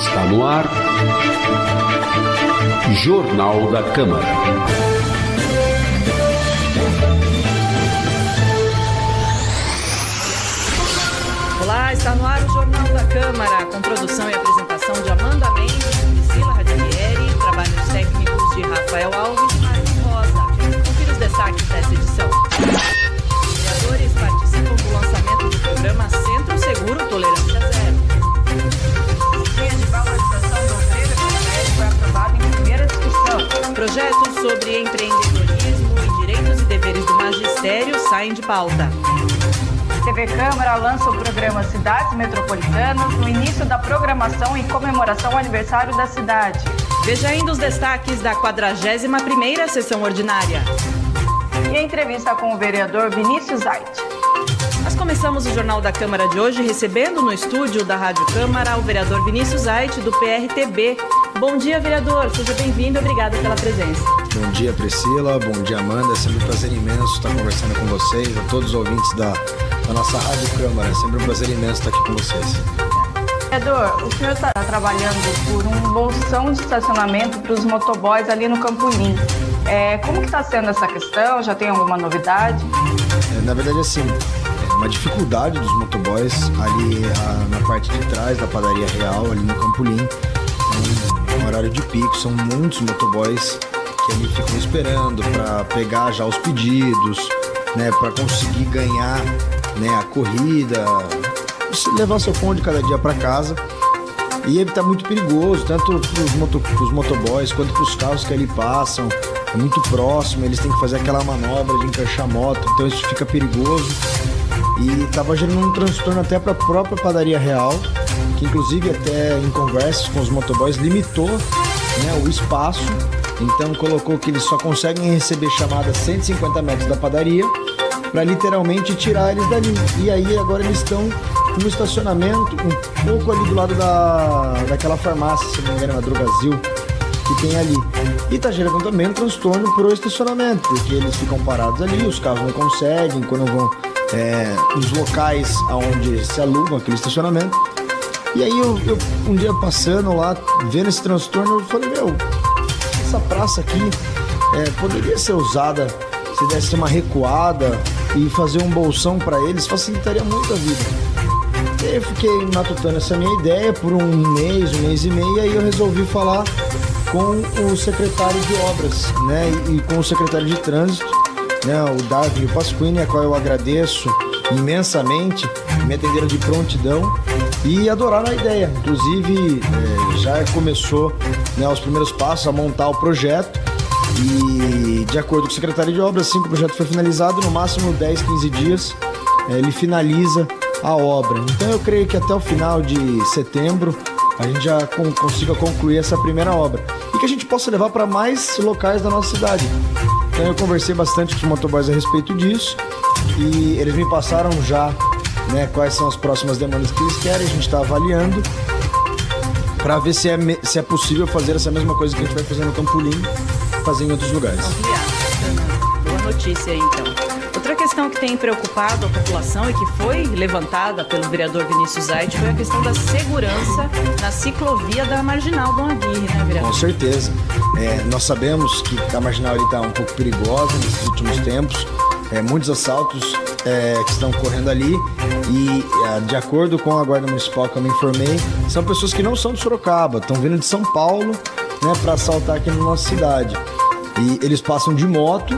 Está no ar. Jornal da Câmara. Olá, está no ar o Jornal da Câmara, com produção e apresentação de Amanda Projetos sobre empreendedorismo e direitos e deveres do magistério saem de pauta. TV Câmara lança o programa Cidades Metropolitanas no início da programação em comemoração ao aniversário da cidade. Veja ainda os destaques da 41ª sessão ordinária. E a entrevista com o vereador Vinícius Ait. Nós começamos o Jornal da Câmara de hoje recebendo no estúdio da Rádio Câmara o vereador Vinícius Ait, do PRTB. Bom dia, vereador. Seja bem-vindo e obrigada pela presença. Bom dia, Priscila. Bom dia, Amanda. É sempre um prazer imenso estar conversando com vocês, a todos os ouvintes da, da nossa Rádio Câmara. É sempre um prazer imenso estar aqui com vocês. Vereador, o senhor está trabalhando por um bolsão de estacionamento para os motoboys ali no Campolim. É, como que está sendo essa questão? Já tem alguma novidade? É, na verdade, assim, é uma dificuldade dos motoboys ali a, na parte de trás da padaria real, ali no Campolim. Horário de pico, são muitos motoboys que ali ficam esperando para pegar já os pedidos, né, para conseguir ganhar né, a corrida, levar seu pão de cada dia para casa. E ele tá muito perigoso, tanto pros, moto, motoboys quanto pros carros que ali passam. É muito próximo, eles têm que fazer aquela manobra de encaixar a moto, então isso fica perigoso. E tava gerando um transtorno até para a própria padaria real, que inclusive até em conversas com os motoboys limitou né, o espaço. Então colocou que eles só conseguem receber chamadas 150 metros da padaria para literalmente tirar eles dali. E aí agora eles estão no estacionamento, um pouco ali do lado da, daquela farmácia, se não me engano, a Drogazil, que tem ali. E tá gerando também um transtorno pro estacionamento, porque eles ficam parados ali, os carros não conseguem, quando vão é, nos locais onde se alugam aquele estacionamento. E aí eu, eu, um dia passando lá, vendo esse transtorno, eu falei, meu, essa praça aqui é, poderia ser usada se desse uma recuada e fazer um bolsão para eles, facilitaria muito a vida. E eu fiquei matutando essa minha ideia por um mês, um mês e meio, e aí eu resolvi falar com o secretário de obras, né, e, e com o secretário de trânsito, né, o Davi Pasquini, a qual eu agradeço imensamente, me atenderam de prontidão e adoraram a ideia. Inclusive, é, já começou né, os primeiros passos a montar o projeto e, de acordo com o secretário de obras, assim que o projeto foi finalizado, no máximo 10, 15 dias, é, ele finaliza a obra. Então, eu creio que até o final de setembro a gente já consiga concluir essa primeira obra e que a gente possa levar para mais locais da nossa cidade. Então, eu conversei bastante com os motoboys a respeito disso e eles me passaram já né, quais são as próximas demandas que eles querem, a gente está avaliando para ver se é, se é possível fazer essa mesma coisa que a gente vai fazer no Campolim, fazer em outros lugares. Boa notícia aí, então. Outra questão que tem preocupado a população e que foi levantada pelo vereador Vinícius Aite foi a questão da segurança na ciclovia da Marginal Dom Aguirre, né, vereador? Com certeza. É, nós sabemos que a Marginal está um pouco perigosa nesses últimos tempos, é, muitos assaltos é, que estão ocorrendo ali. E é, de acordo com a guarda municipal que eu me informei são pessoas que não são de Sorocaba estão vindo de São Paulo né para assaltar aqui na nossa cidade. E eles passam de moto.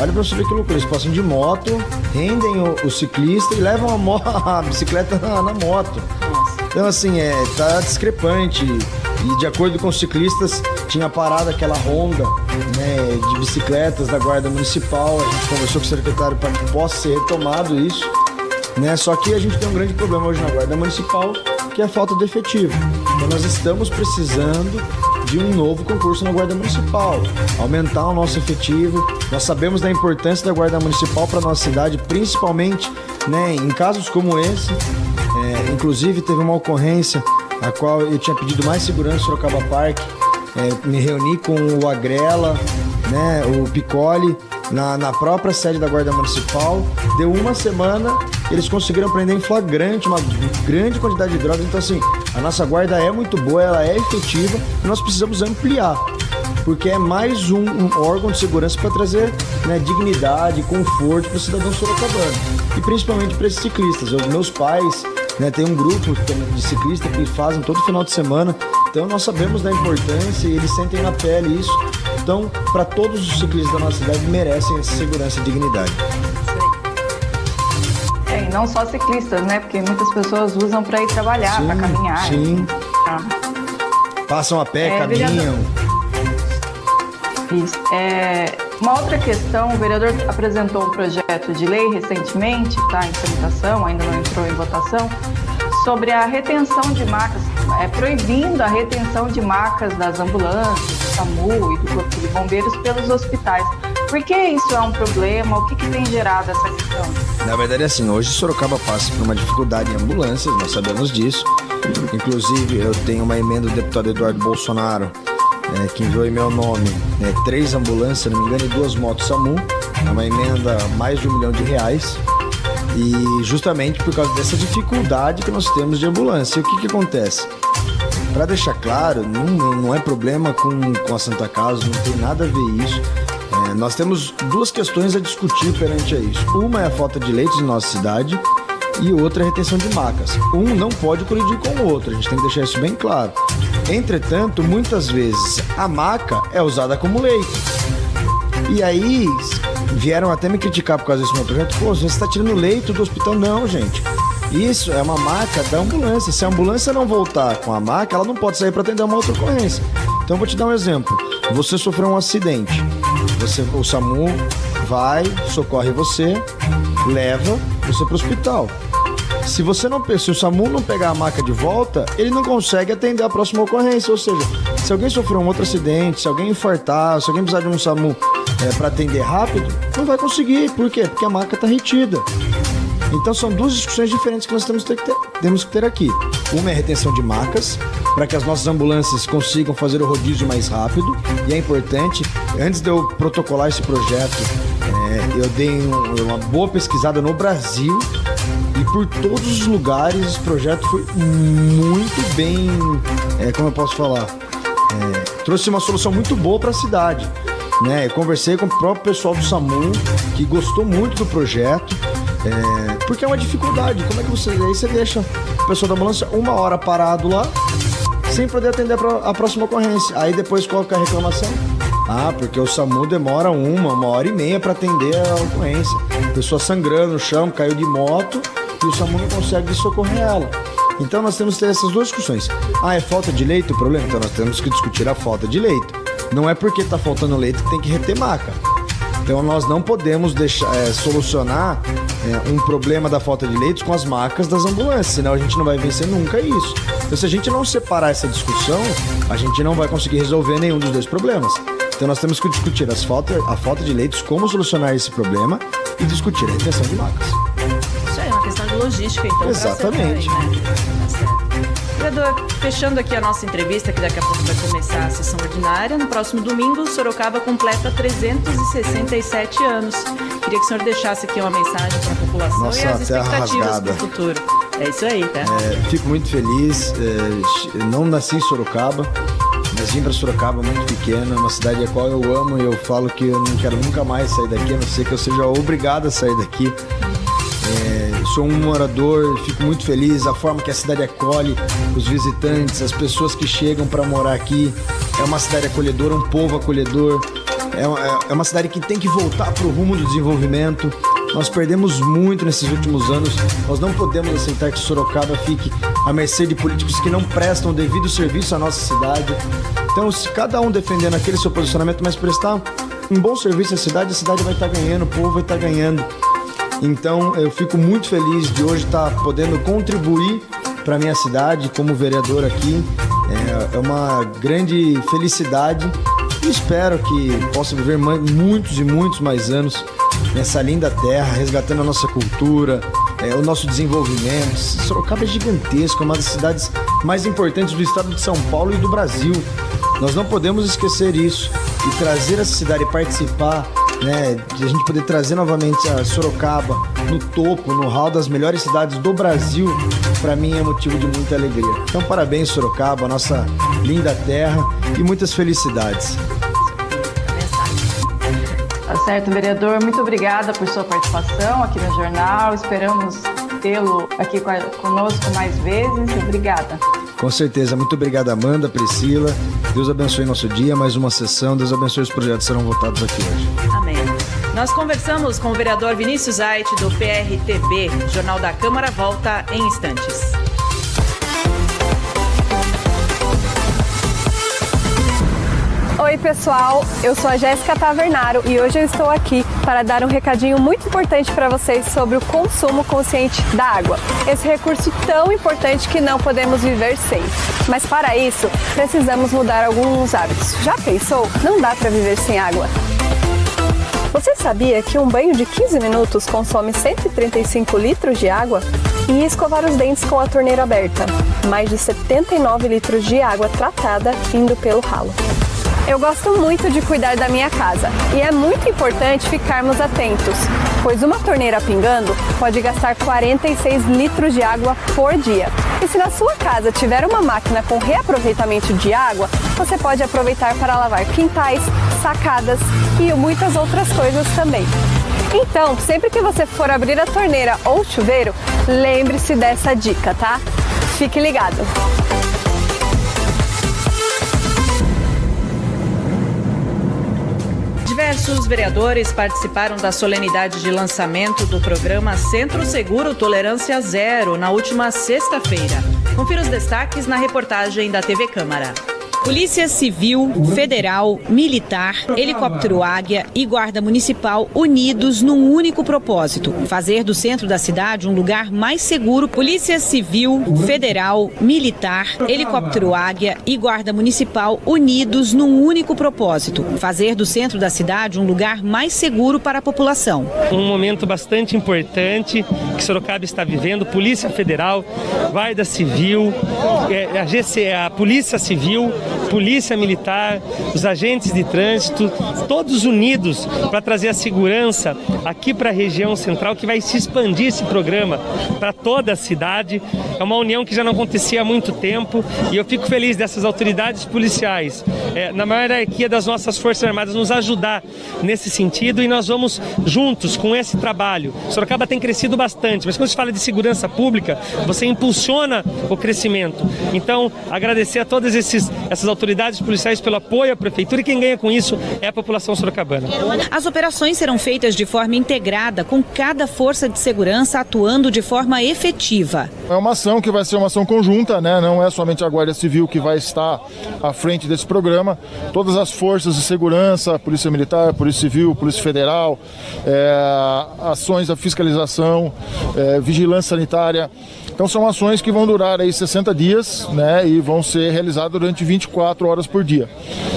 Olha para você ver que loucura eles passam de moto rendem o, o ciclista e levam a, a bicicleta na, na moto. Então assim é tá discrepante e de acordo com os ciclistas tinha parado aquela ronda né, de bicicletas da guarda municipal. A gente conversou com o secretário para que possa ser retomado isso né. Só que a gente tem um grande problema hoje na guarda municipal que é a falta de efetivo. Então nós estamos precisando de um novo concurso na guarda municipal. Aumentar o nosso efetivo. Nós sabemos da importância da guarda municipal para nossa cidade principalmente né em casos como esse. É, inclusive teve uma ocorrência a qual eu tinha pedido mais segurança no Sorocaba Park. É, me reuni com o Agrela, né, o Picoli, na, na própria sede da Guarda Municipal. Deu uma semana eles conseguiram prender em flagrante uma grande quantidade de drogas. Então, assim, a nossa guarda é muito boa, ela é efetiva e nós precisamos ampliar. Porque é mais um, um órgão de segurança para trazer né, dignidade, conforto para o cidadão sorocabano. E principalmente para esses ciclistas. Eu, meus pais né, tem um grupo de ciclistas que fazem todo final de semana. Então nós sabemos da importância e eles sentem na pele isso. Então, para todos os ciclistas da nossa cidade merecem essa segurança e dignidade. É, e não só ciclistas, né? Porque muitas pessoas usam para ir trabalhar, para caminhar. Sim. Ah. Passam a pé, é, caminham. Vereador... Isso. É, uma outra questão, o vereador apresentou um projeto de lei recentemente, está em tramitação, ainda não entrou em votação, sobre a retenção de macas, é, proibindo a retenção de macas das ambulâncias, do SAMU e do Corpo de Bombeiros pelos hospitais. Por que isso é um problema? O que, que tem gerado essa questão? Na verdade, assim, hoje Sorocaba passa por uma dificuldade em ambulâncias, nós sabemos disso. Inclusive, eu tenho uma emenda do deputado Eduardo Bolsonaro é, que enviou em meu nome é, três ambulâncias, não me engano, e duas motos SAMU. Uma emenda mais de um milhão de reais. E justamente por causa dessa dificuldade que nós temos de ambulância. E o que, que acontece? Para deixar claro, não, não é problema com, com a Santa Casa, não tem nada a ver isso. É, nós temos duas questões a discutir perante a isso. Uma é a falta de leitos em nossa cidade e outra é a retenção de macas. Um não pode colidir com o outro, a gente tem que deixar isso bem claro. Entretanto, muitas vezes a maca é usada como leito. E aí vieram até me criticar por causa desse projeto. Pô, você está tirando leito do hospital? Não, gente. Isso é uma maca da ambulância. Se a ambulância não voltar com a maca, ela não pode sair para atender uma outra ocorrência. Então vou te dar um exemplo. Você sofreu um acidente. Você, o SAMU vai, socorre você, leva você para o hospital. Se você não, se o SAMU não pegar a maca de volta, ele não consegue atender a próxima ocorrência. Ou seja, se alguém sofreu um outro acidente, se alguém infartar, se alguém precisar de um SAMU é, para atender rápido, não vai conseguir. Por quê? Porque a maca está retida. Então são duas discussões diferentes que nós temos que ter, temos que ter aqui. Uma é a retenção de macas, para que as nossas ambulâncias consigam fazer o rodízio mais rápido. E é importante, antes de eu protocolar esse projeto, é, eu dei um, uma boa pesquisada no Brasil por todos os lugares esse projeto foi muito bem, é, como eu posso falar, é, trouxe uma solução muito boa para a cidade. Né? Eu conversei com o próprio pessoal do SAMU que gostou muito do projeto, é, porque é uma dificuldade. Como é que você aí você deixa o pessoal da ambulância uma hora parado lá sem poder atender a próxima ocorrência? Aí depois é a reclamação? Ah, porque o SAMU demora uma, uma hora e meia para atender a ocorrência. Pessoa sangrando no chão, caiu de moto e o SAMU não consegue socorrer ela. Então nós temos que ter essas duas discussões. Ah, é falta de leito o problema? Então nós temos que discutir a falta de leito. Não é porque está faltando leito que tem que reter maca. Então nós não podemos deixar é, solucionar é, um problema da falta de leitos com as macas das ambulâncias, senão a gente não vai vencer nunca isso. Então se a gente não separar essa discussão, a gente não vai conseguir resolver nenhum dos dois problemas. Então nós temos que discutir as falta, a falta de leitos, como solucionar esse problema e discutir a retenção de macas logística, então. Exatamente. Né? Tá Vereador, fechando aqui a nossa entrevista, que daqui a pouco vai começar a sessão ordinária, no próximo domingo, Sorocaba completa 367 anos. Queria que o senhor deixasse aqui uma mensagem para a população nossa, e as expectativas para o futuro. É isso aí, tá? É, fico muito feliz. É, não nasci em Sorocaba, mas vim para Sorocaba muito pequena, uma cidade a qual eu amo e eu falo que eu não quero nunca mais sair daqui, a não ser que eu seja obrigado a sair daqui. É, sou um morador, fico muito feliz. A forma que a cidade acolhe os visitantes, as pessoas que chegam para morar aqui. É uma cidade acolhedora, um povo acolhedor. É, é, é uma cidade que tem que voltar para o rumo do desenvolvimento. Nós perdemos muito nesses últimos anos. Nós não podemos aceitar que Sorocaba fique à mercê de políticos que não prestam o devido serviço à nossa cidade. Então, se cada um defendendo aquele seu posicionamento, mas prestar um bom serviço à cidade, a cidade vai estar ganhando, o povo vai estar ganhando. Então eu fico muito feliz de hoje estar podendo contribuir para minha cidade como vereador aqui. É, é uma grande felicidade e espero que possa viver muitos e muitos mais anos nessa linda terra, resgatando a nossa cultura, é, o nosso desenvolvimento. Sorocaba é gigantesco, é uma das cidades mais importantes do estado de São Paulo e do Brasil. Nós não podemos esquecer isso e trazer essa cidade participar né, de a gente poder trazer novamente a Sorocaba no topo, no hall das melhores cidades do Brasil, para mim é motivo de muita alegria. Então, parabéns, Sorocaba, nossa linda terra e muitas felicidades. Tá certo, vereador. Muito obrigada por sua participação aqui no jornal. Esperamos tê-lo aqui conosco mais vezes. Obrigada. Com certeza. Muito obrigado, Amanda, Priscila. Deus abençoe nosso dia, mais uma sessão. Deus abençoe os projetos que serão votados aqui hoje. Nós conversamos com o vereador Vinícius Ait, do PRTB. O Jornal da Câmara volta em instantes. Oi, pessoal. Eu sou a Jéssica Tavernaro e hoje eu estou aqui para dar um recadinho muito importante para vocês sobre o consumo consciente da água. Esse recurso tão importante que não podemos viver sem. Mas para isso, precisamos mudar alguns hábitos. Já pensou? Não dá para viver sem água. Você sabia que um banho de 15 minutos consome 135 litros de água? E escovar os dentes com a torneira aberta, mais de 79 litros de água tratada indo pelo ralo. Eu gosto muito de cuidar da minha casa e é muito importante ficarmos atentos, pois uma torneira pingando pode gastar 46 litros de água por dia. E se na sua casa tiver uma máquina com reaproveitamento de água, você pode aproveitar para lavar quintais, sacadas e muitas outras coisas também. Então, sempre que você for abrir a torneira ou chuveiro, lembre-se dessa dica, tá? Fique ligado! Diversos vereadores participaram da solenidade de lançamento do programa Centro Seguro Tolerância Zero na última sexta-feira. Confira os destaques na reportagem da TV Câmara. Polícia Civil, Federal, Militar, Helicóptero Águia e Guarda Municipal unidos num único propósito: fazer do centro da cidade um lugar mais seguro. Polícia Civil, Federal, Militar, Helicóptero Águia e Guarda Municipal unidos num único propósito: fazer do centro da cidade um lugar mais seguro para a população. Um momento bastante importante que Sorocaba está vivendo: Polícia Federal, Guarda Civil, a, GC, a Polícia Civil Polícia Militar, os agentes de trânsito, todos unidos para trazer a segurança aqui para a região central, que vai se expandir esse programa para toda a cidade. É uma união que já não acontecia há muito tempo e eu fico feliz dessas autoridades policiais, é, na maior hierarquia das nossas Forças Armadas, nos ajudar nesse sentido e nós vamos juntos com esse trabalho. Sorocaba tem crescido bastante, mas quando se fala de segurança pública, você impulsiona o crescimento. Então, agradecer a todas esses, essas autoridades policiais pelo apoio à prefeitura e quem ganha com isso é a população sorocabana. As operações serão feitas de forma integrada, com cada força de segurança atuando de forma efetiva. É uma ação que vai ser uma ação conjunta, né? não é somente a Guarda Civil que vai estar à frente desse programa, todas as forças de segurança, Polícia Militar, Polícia Civil, Polícia Federal, é, ações da fiscalização, é, vigilância sanitária, então são ações que vão durar aí 60 dias, né, e vão ser realizadas durante 24 horas por dia.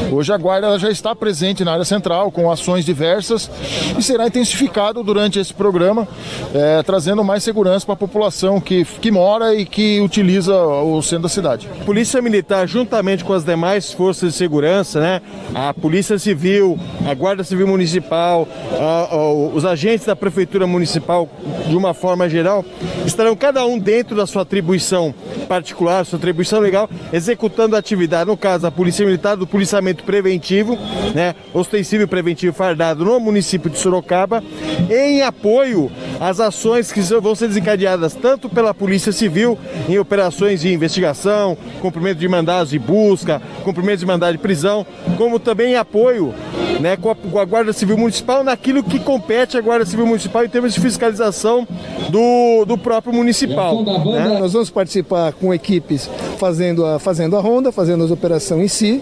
Hoje a guarda já está presente na área central com ações diversas e será intensificado durante esse programa, é, trazendo mais segurança para a população que, que mora e que utiliza o centro da cidade. Polícia Militar, juntamente com as demais forças de segurança, né, a Polícia Civil, a Guarda Civil Municipal, a, a, os agentes da Prefeitura Municipal, de uma forma geral, estarão cada um dentro dentro da sua atribuição particular, sua atribuição legal, executando a atividade, no caso, a Polícia Militar do policiamento preventivo, né, ostensivo e preventivo fardado no município de Sorocaba, em apoio às ações que vão ser desencadeadas tanto pela Polícia Civil em operações de investigação, cumprimento de mandados de busca, cumprimento de mandado de prisão, como também em apoio né, com, a, com a Guarda Civil Municipal naquilo que compete à Guarda Civil Municipal em termos de fiscalização do, do próprio municipal. Né? Nós vamos participar com equipes fazendo a, fazendo a ronda, fazendo as operações em si,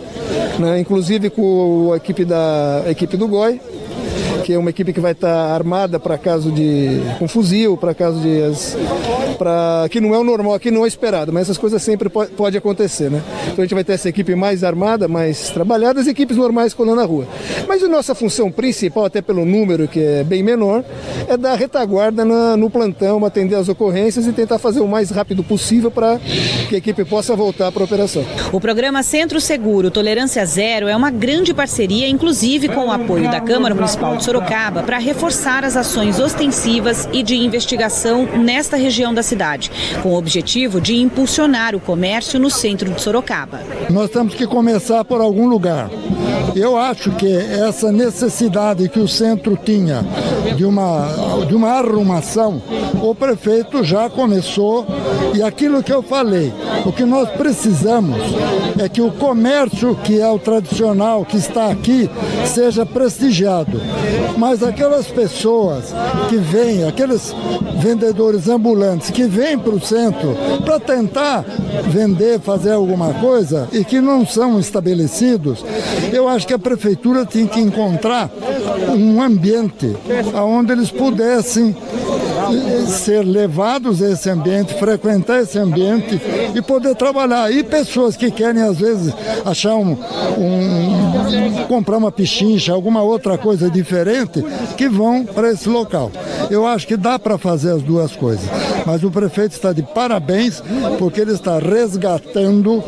né? inclusive com a equipe, da, a equipe do GOI, que é uma equipe que vai estar armada para caso de com fuzil, para caso de para que não é o normal, que não é esperado, mas essas coisas sempre pode, pode acontecer, né? Então a gente vai ter essa equipe mais armada, mais trabalhada, as equipes normais colando na rua. Mas a nossa função principal, até pelo número que é bem menor, é dar retaguarda na, no plantão, atender as ocorrências e tentar fazer o mais rápido possível para que a equipe possa voltar para a operação. O programa Centro Seguro Tolerância Zero é uma grande parceria, inclusive com o apoio da Câmara Municipal de Sorocaba Sorocaba para reforçar as ações ostensivas e de investigação nesta região da cidade, com o objetivo de impulsionar o comércio no centro de Sorocaba. Nós temos que começar por algum lugar. Eu acho que essa necessidade que o centro tinha de uma, de uma arrumação, o prefeito já começou e aquilo que eu falei, o que nós precisamos é que o comércio que é o tradicional, que está aqui, seja prestigiado. Mas aquelas pessoas que vêm, aqueles vendedores ambulantes que vêm para o centro para tentar vender, fazer alguma coisa e que não são estabelecidos, eu acho que a prefeitura tem que encontrar um ambiente onde eles pudessem ser levados a esse ambiente, frequentar esse ambiente e poder trabalhar. E pessoas que querem, às vezes, achar um, um comprar uma pichincha, alguma outra coisa diferente, que vão para esse local. Eu acho que dá para fazer as duas coisas. Mas o prefeito está de parabéns porque ele está resgatando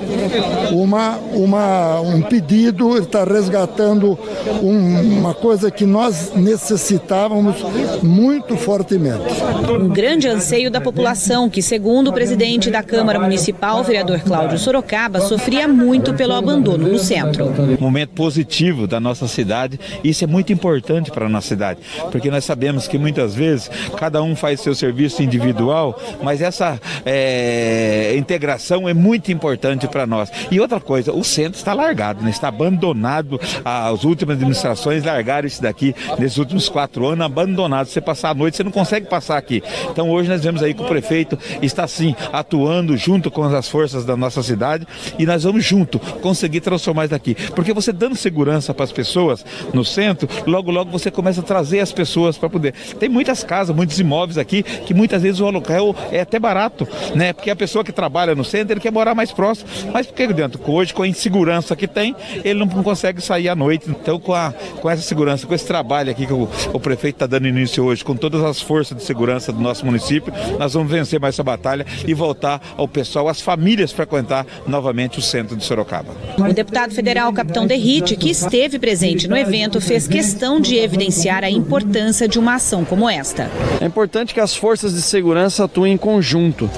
uma, uma, um pedido, ele está resgatando um, uma coisa que nós necessitávamos muito fortemente. Um grande anseio da população, que, segundo o presidente da Câmara Municipal, vereador Cláudio Sorocaba, sofria muito pelo abandono no centro. Um momento positivo da nossa cidade, isso é muito importante para a nossa cidade, porque nós sabemos que muitas vezes cada um faz seu serviço individual, mas essa é, integração é muito importante para nós. E outra coisa, o centro está largado, né? está abandonado. As últimas administrações largaram isso daqui nesses últimos quatro anos, abandonado. Você passar a noite, você não consegue passar aqui. Então hoje nós vemos aí que o prefeito está sim atuando junto com as forças da nossa cidade e nós vamos junto conseguir transformar isso daqui. Porque você dando segurança para as pessoas no centro, logo logo você começa a trazer as pessoas para poder. Tem muitas casas, muitos imóveis aqui que muitas vezes o aluguel é até barato, né? Porque a pessoa que trabalha no centro, ele quer morar mais próximo. Mas por que dentro? Hoje, com a insegurança que tem, ele não consegue sair à noite. Então, com, a, com essa segurança, com esse trabalho aqui que o, o prefeito está dando início hoje, com todas as forças de segurança do nosso município, nós vamos vencer mais essa batalha e voltar ao pessoal, às famílias frequentar novamente o centro de Sorocaba. O deputado federal Capitão Derrite, que esteve presente no evento, fez questão de evidenciar a importância de uma ação como esta. É importante que as forças de segurança atuem em conjunto.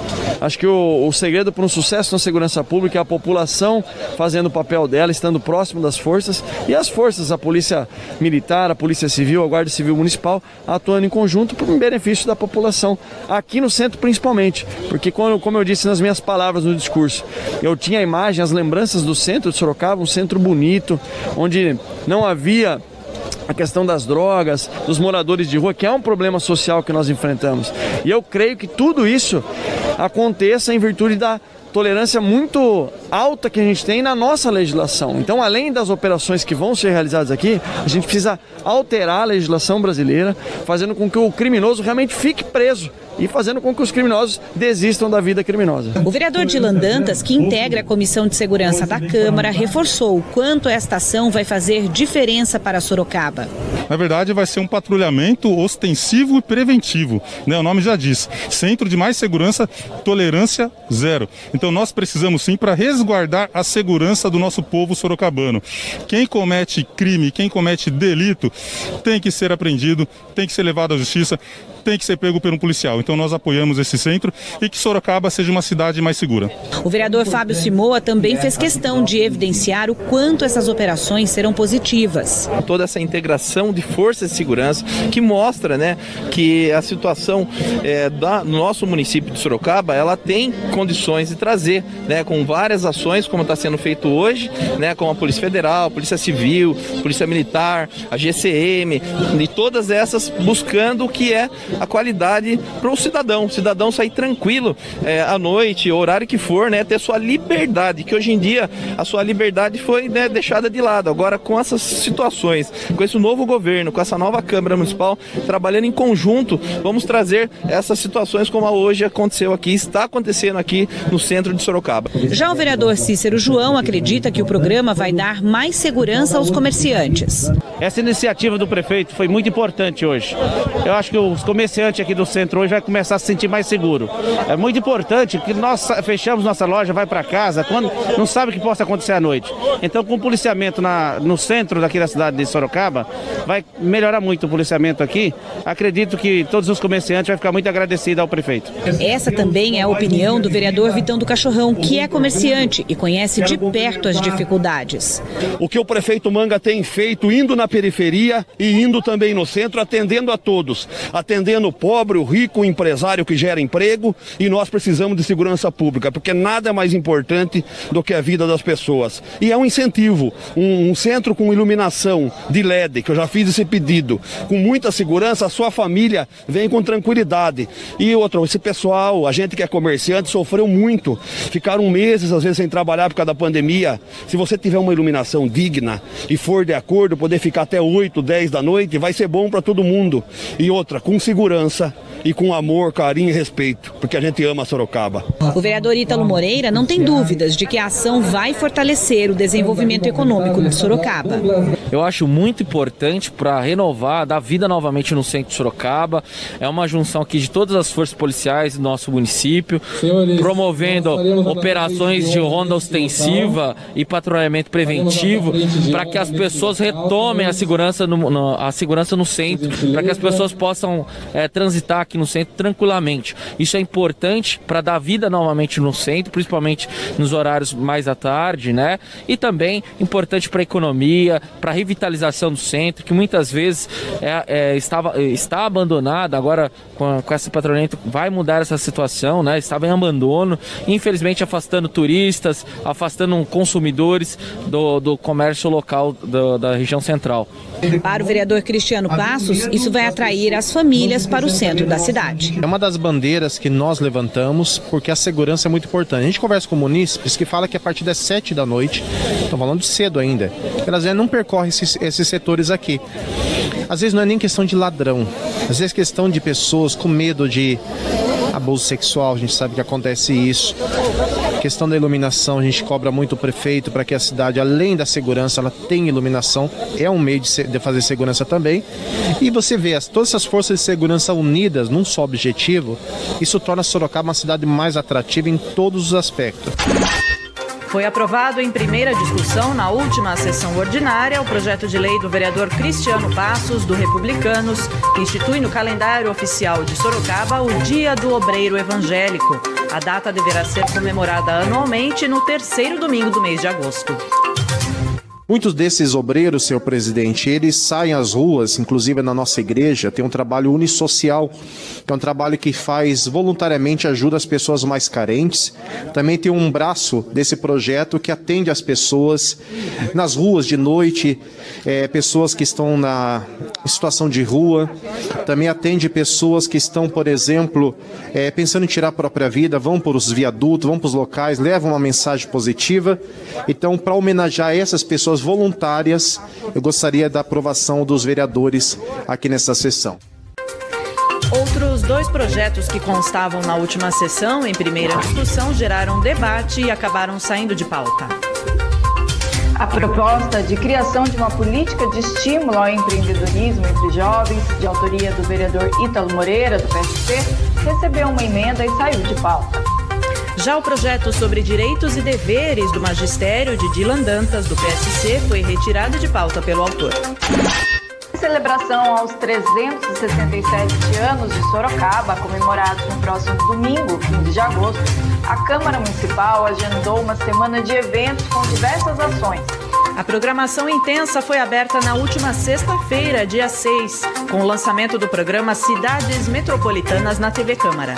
Acho que o, o segredo para um sucesso na segurança pública é a população fazendo o papel dela, estando próximo das forças. E as forças, a polícia militar, a polícia civil, a guarda civil municipal, atuando em conjunto para o benefício da população, aqui no centro principalmente, porque quando, como eu disse nas minhas palavras no discurso, eu tinha a imagem, as lembranças do centro de Sorocaba, um centro bonito, onde não havia a questão das drogas, dos moradores de rua, que é um problema social que nós enfrentamos. E eu creio que tudo isso aconteça em virtude da tolerância muito alta que a gente tem na nossa legislação. Então, além das operações que vão ser realizadas aqui, a gente precisa alterar a legislação brasileira, fazendo com que o criminoso realmente fique preso e fazendo com que os criminosos desistam da vida criminosa. O vereador Dilan Dantas, que integra a Comissão de Segurança da Câmara, reforçou o quanto esta ação vai fazer diferença para Sorocaba. Na verdade, vai ser um patrulhamento ostensivo e preventivo. Né? O nome já diz: Centro de Mais Segurança, Tolerância Zero. Então, nós precisamos sim para resguardar a segurança do nosso povo sorocabano. Quem comete crime, quem comete delito, tem que ser apreendido, tem que ser levado à justiça tem que ser pego por um policial. Então nós apoiamos esse centro e que Sorocaba seja uma cidade mais segura. O vereador Fábio Simoa também fez questão de evidenciar o quanto essas operações serão positivas. Toda essa integração de forças de segurança que mostra né, que a situação é, da, no nosso município de Sorocaba ela tem condições de trazer, né, com várias ações, como está sendo feito hoje, né, com a Polícia Federal, Polícia Civil, Polícia Militar, a GCM, e todas essas buscando o que é a qualidade para o cidadão. O cidadão sair tranquilo é, à noite, horário que for, né? Ter sua liberdade, que hoje em dia a sua liberdade foi né, deixada de lado. Agora, com essas situações, com esse novo governo, com essa nova Câmara Municipal, trabalhando em conjunto, vamos trazer essas situações como a hoje aconteceu aqui, está acontecendo aqui no centro de Sorocaba. Já o vereador Cícero João acredita que o programa vai dar mais segurança aos comerciantes. Essa iniciativa do prefeito foi muito importante hoje. Eu acho que os comerciantes comerciante aqui do centro hoje vai começar a se sentir mais seguro. É muito importante que nós fechamos nossa loja, vai para casa, quando não sabe o que possa acontecer à noite. Então, com o policiamento na, no centro daqui da cidade de Sorocaba, vai melhorar muito o policiamento aqui. Acredito que todos os comerciantes vão ficar muito agradecidos ao prefeito. Essa também é a opinião do vereador Vitão do Cachorrão, que é comerciante e conhece de perto as dificuldades. O que o prefeito Manga tem feito, indo na periferia e indo também no centro, atendendo a todos, atendendo o pobre, o rico, o empresário que gera emprego e nós precisamos de segurança pública, porque nada é mais importante do que a vida das pessoas. E é um incentivo, um, um centro com iluminação de LED, que eu já fiz esse pedido, com muita segurança, a sua família vem com tranquilidade. E outro, esse pessoal, a gente que é comerciante, sofreu muito, ficaram meses às vezes sem trabalhar por causa da pandemia. Se você tiver uma iluminação digna e for de acordo, poder ficar até 8, 10 da noite, vai ser bom para todo mundo. E outra, com segurança e com amor, carinho e respeito, porque a gente ama Sorocaba. O vereador Ítalo Moreira não tem dúvidas de que a ação vai fortalecer o desenvolvimento econômico de Sorocaba. Eu acho muito importante para renovar, dar vida novamente no centro de Sorocaba. É uma junção aqui de todas as forças policiais do nosso município, Senhores, promovendo operações de ronda ostensiva e patrulhamento preventivo para que as pessoas retomem a segurança no, no a segurança no centro, para que as pessoas possam é, transitar aqui no centro tranquilamente. Isso é importante para dar vida novamente no centro, principalmente nos horários mais à tarde, né? E também importante para a economia, para a revitalização do centro, que muitas vezes é, é, estava, está abandonada, agora com, com esse patrulhamento vai mudar essa situação, né? Estava em abandono, infelizmente afastando turistas, afastando consumidores do, do comércio local do, da região central. Para o vereador Cristiano Passos, isso vai atrair as famílias para o centro da cidade. É uma das bandeiras que nós levantamos porque a segurança é muito importante. A gente conversa com munícipes que fala que a partir das 7 da noite, estão falando cedo ainda, elas não percorrem esses, esses setores aqui. Às vezes não é nem questão de ladrão, às vezes é questão de pessoas com medo de abuso sexual, a gente sabe que acontece isso. Questão da iluminação, a gente cobra muito o prefeito para que a cidade, além da segurança, ela tenha iluminação, é um meio de, de fazer segurança também. E você vê as, todas essas forças de segurança unidas num só objetivo, isso torna Sorocaba uma cidade mais atrativa em todos os aspectos. Foi aprovado em primeira discussão na última sessão ordinária o projeto de lei do vereador Cristiano Passos, do Republicanos, que institui no calendário oficial de Sorocaba o Dia do Obreiro Evangélico. A data deverá ser comemorada anualmente no terceiro domingo do mês de agosto. Muitos desses obreiros, senhor presidente, eles saem às ruas, inclusive na nossa igreja, tem um trabalho unissocial, que é um trabalho que faz voluntariamente ajuda as pessoas mais carentes. Também tem um braço desse projeto que atende as pessoas nas ruas de noite, é, pessoas que estão na situação de rua. Também atende pessoas que estão, por exemplo, é, pensando em tirar a própria vida, vão para os viadutos, vão para os locais, levam uma mensagem positiva. Então, para homenagear essas pessoas voluntárias, eu gostaria da aprovação dos vereadores aqui nessa sessão. Outros dois projetos que constavam na última sessão, em primeira discussão, geraram debate e acabaram saindo de pauta. A proposta de criação de uma política de estímulo ao empreendedorismo entre jovens, de autoria do vereador Ítalo Moreira, do PSC, recebeu uma emenda e saiu de pauta. Já o projeto sobre direitos e deveres do magistério de Dilan Dantas, do PSC, foi retirado de pauta pelo autor. Em celebração aos 367 anos de Sorocaba, comemorados no próximo domingo, 15 de agosto, a Câmara Municipal agendou uma semana de eventos com diversas ações. A programação intensa foi aberta na última sexta-feira, dia 6, com o lançamento do programa Cidades Metropolitanas na TV Câmara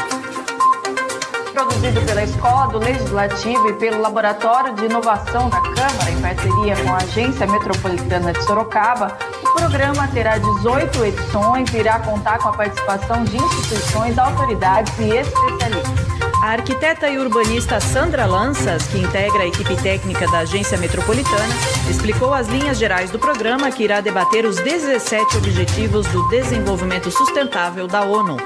produzido pela Escola do Legislativo e pelo Laboratório de Inovação da Câmara, em parceria com a Agência Metropolitana de Sorocaba, o programa terá 18 edições e irá contar com a participação de instituições, autoridades e especialistas. A arquiteta e urbanista Sandra Lanças, que integra a equipe técnica da Agência Metropolitana, explicou as linhas gerais do programa que irá debater os 17 Objetivos do Desenvolvimento Sustentável da ONU.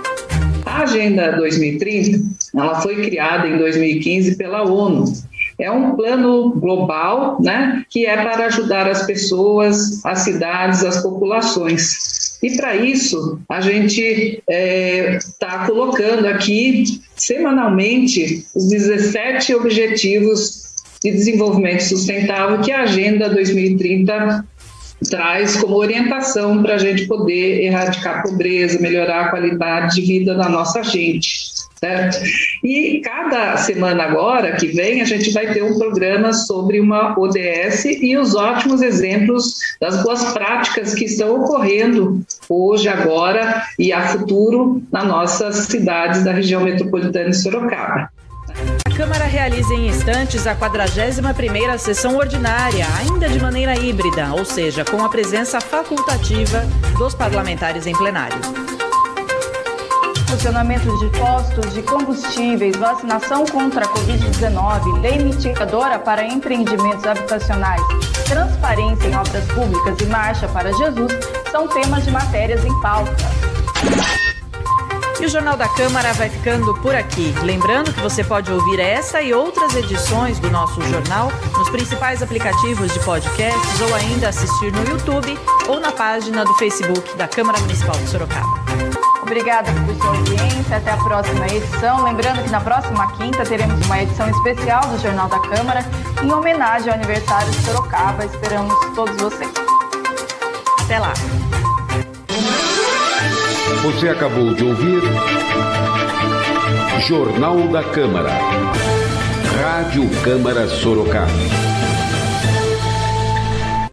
A Agenda 2030, ela foi criada em 2015 pela ONU. É um plano global, né, que é para ajudar as pessoas, as cidades, as populações E para isso, a gente está é, tá colocando aqui semanalmente os 17 objetivos de desenvolvimento sustentável que a Agenda 2030 traz como orientação para a gente poder erradicar a pobreza, melhorar a qualidade de vida da nossa gente. Certo? E cada semana agora que vem a gente vai ter um programa sobre uma ODS e os ótimos exemplos das boas práticas que estão ocorrendo hoje, agora e a futuro nas nossas cidades da região metropolitana de Sorocaba. Câmara realiza em instantes a 41ª sessão ordinária, ainda de maneira híbrida, ou seja, com a presença facultativa dos parlamentares em plenário funcionamento de postos de combustíveis, vacinação contra a Covid-19, lei mitigadora para empreendimentos habitacionais, transparência em obras públicas e marcha para Jesus são temas de matérias em pauta. E o Jornal da Câmara vai ficando por aqui. Lembrando que você pode ouvir essa e outras edições do nosso jornal nos principais aplicativos de podcasts ou ainda assistir no YouTube ou na página do Facebook da Câmara Municipal de Sorocaba. Obrigada por sua audiência. Até a próxima edição. Lembrando que na próxima quinta teremos uma edição especial do Jornal da Câmara em homenagem ao aniversário de Sorocaba. Esperamos todos vocês. Até lá. Você acabou de ouvir Jornal da Câmara. Rádio Câmara Sorocaba.